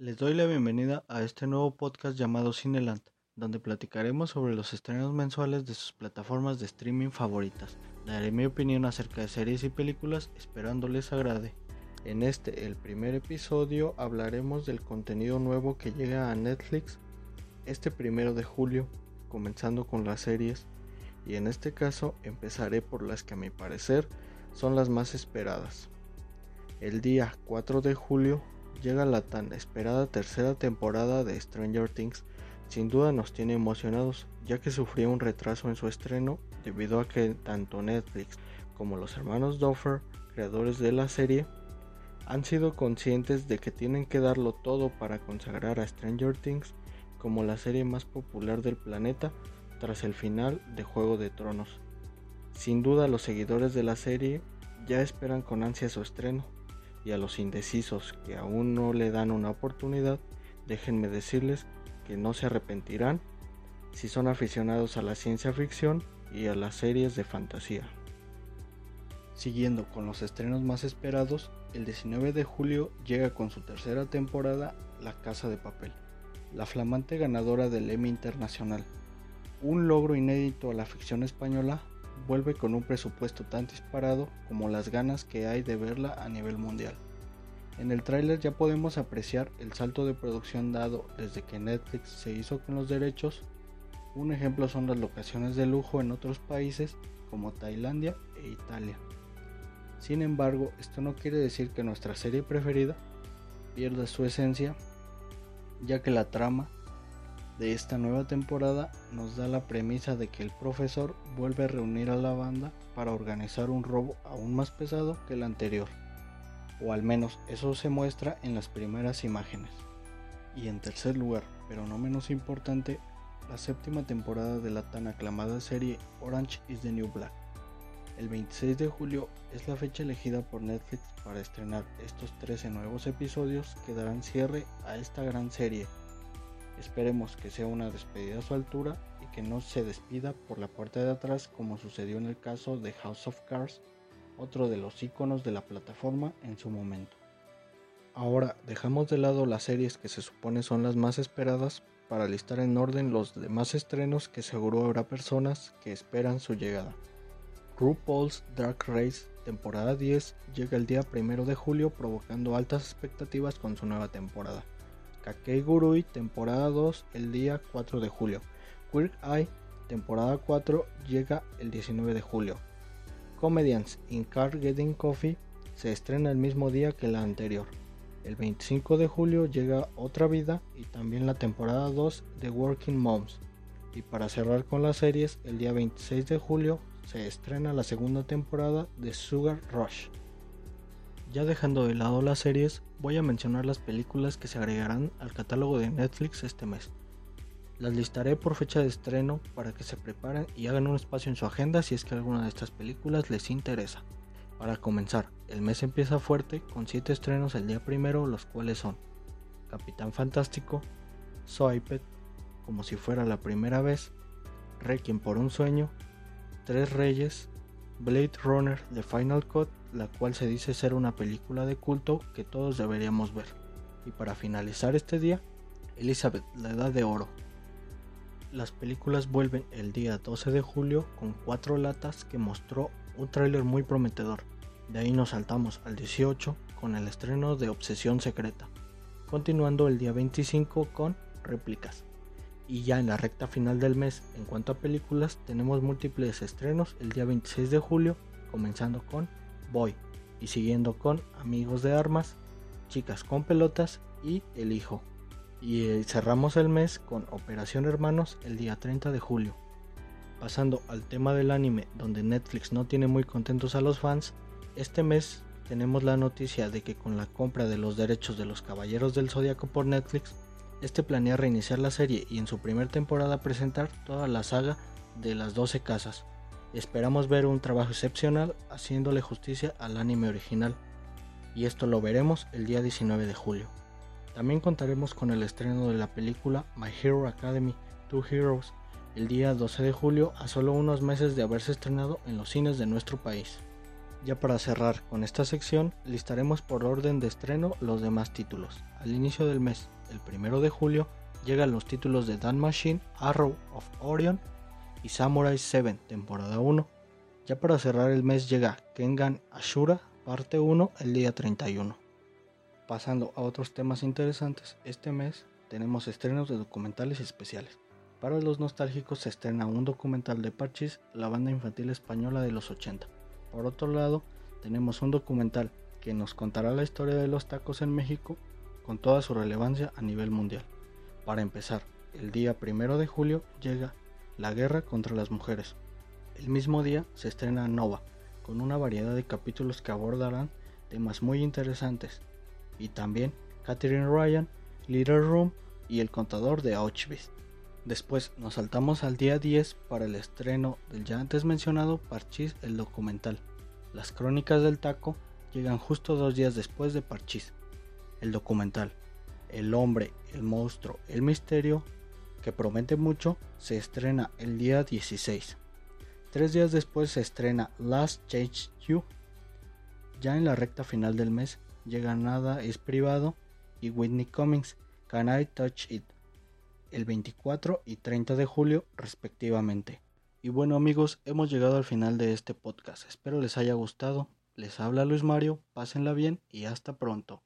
Les doy la bienvenida a este nuevo podcast llamado Cineland, donde platicaremos sobre los estrenos mensuales de sus plataformas de streaming favoritas. Daré mi opinión acerca de series y películas, esperando les agrade. En este, el primer episodio, hablaremos del contenido nuevo que llega a Netflix este primero de julio, comenzando con las series, y en este caso empezaré por las que a mi parecer son las más esperadas. El día 4 de julio llega la tan esperada tercera temporada de Stranger Things. Sin duda nos tiene emocionados, ya que sufrió un retraso en su estreno debido a que tanto Netflix como los hermanos Duffer, creadores de la serie, han sido conscientes de que tienen que darlo todo para consagrar a Stranger Things como la serie más popular del planeta tras el final de Juego de Tronos. Sin duda los seguidores de la serie ya esperan con ansia su estreno, y a los indecisos que aún no le dan una oportunidad, déjenme decirles que no se arrepentirán si son aficionados a la ciencia ficción y a las series de fantasía. Siguiendo con los estrenos más esperados, el 19 de julio llega con su tercera temporada La Casa de Papel, la flamante ganadora del Emmy Internacional. Un logro inédito a la ficción española vuelve con un presupuesto tan disparado como las ganas que hay de verla a nivel mundial. En el tráiler ya podemos apreciar el salto de producción dado desde que Netflix se hizo con los derechos. Un ejemplo son las locaciones de lujo en otros países como Tailandia e Italia. Sin embargo, esto no quiere decir que nuestra serie preferida pierda su esencia, ya que la trama de esta nueva temporada nos da la premisa de que el profesor vuelve a reunir a la banda para organizar un robo aún más pesado que el anterior, o al menos eso se muestra en las primeras imágenes. Y en tercer lugar, pero no menos importante, la séptima temporada de la tan aclamada serie Orange is the New Black. El 26 de julio es la fecha elegida por Netflix para estrenar estos 13 nuevos episodios que darán cierre a esta gran serie Esperemos que sea una despedida a su altura y que no se despida por la puerta de atrás como sucedió en el caso de House of Cards, otro de los iconos de la plataforma en su momento. Ahora dejamos de lado las series que se supone son las más esperadas para listar en orden los demás estrenos que seguro habrá personas que esperan su llegada. RuPaul's Dark Race temporada 10 llega el día 1 de julio provocando altas expectativas con su nueva temporada. Kakei Gurui, temporada 2, el día 4 de julio. Queer Eye, temporada 4, llega el 19 de julio. Comedians in Car Getting Coffee se estrena el mismo día que la anterior. El 25 de julio llega Otra Vida y también la temporada 2 de Working Moms. Y para cerrar con las series, el día 26 de julio se estrena la segunda temporada de Sugar Rush. Ya dejando de lado las series, voy a mencionar las películas que se agregarán al catálogo de Netflix este mes. Las listaré por fecha de estreno para que se preparen y hagan un espacio en su agenda si es que alguna de estas películas les interesa. Para comenzar, el mes empieza fuerte con 7 estrenos el día primero, los cuales son Capitán Fantástico, Swiped, como si fuera la primera vez, Requiem por un sueño, Tres Reyes, Blade Runner The Final Cut la cual se dice ser una película de culto que todos deberíamos ver. Y para finalizar este día, Elizabeth, la Edad de Oro. Las películas vuelven el día 12 de julio con cuatro latas que mostró un tráiler muy prometedor. De ahí nos saltamos al 18 con el estreno de Obsesión Secreta, continuando el día 25 con Réplicas. Y ya en la recta final del mes, en cuanto a películas, tenemos múltiples estrenos el día 26 de julio, comenzando con Voy y siguiendo con Amigos de Armas, Chicas con Pelotas y El Hijo. Y eh, cerramos el mes con Operación Hermanos el día 30 de julio. Pasando al tema del anime donde Netflix no tiene muy contentos a los fans, este mes tenemos la noticia de que con la compra de los derechos de los Caballeros del Zodiaco por Netflix, este planea reiniciar la serie y en su primera temporada presentar toda la saga de las 12 casas, Esperamos ver un trabajo excepcional haciéndole justicia al anime original, y esto lo veremos el día 19 de julio. También contaremos con el estreno de la película My Hero Academy Two Heroes el día 12 de julio a solo unos meses de haberse estrenado en los cines de nuestro país. Ya para cerrar con esta sección, listaremos por orden de estreno los demás títulos. Al inicio del mes, el primero de julio, llegan los títulos de Dan Machine, Arrow of Orion y Samurai 7, temporada 1. Ya para cerrar el mes llega Kengan Ashura, parte 1, el día 31. Pasando a otros temas interesantes, este mes tenemos estrenos de documentales especiales. Para los nostálgicos se estrena un documental de Parchis, la banda infantil española de los 80. Por otro lado, tenemos un documental que nos contará la historia de los tacos en México con toda su relevancia a nivel mundial. Para empezar, el día primero de julio llega La guerra contra las mujeres. El mismo día se estrena Nova, con una variedad de capítulos que abordarán temas muy interesantes. Y también Catherine Ryan, Little Room y El contador de Auschwitz. Después nos saltamos al día 10 para el estreno del ya antes mencionado Parchís el documental. Las crónicas del taco llegan justo dos días después de Parchís. El documental El hombre, el monstruo, el misterio, que promete mucho, se estrena el día 16. Tres días después se estrena Last Change You. Ya en la recta final del mes llega Nada es privado y Whitney Cummings, Can I Touch It? El 24 y 30 de julio respectivamente. Y bueno amigos, hemos llegado al final de este podcast. Espero les haya gustado. Les habla Luis Mario, pásenla bien y hasta pronto.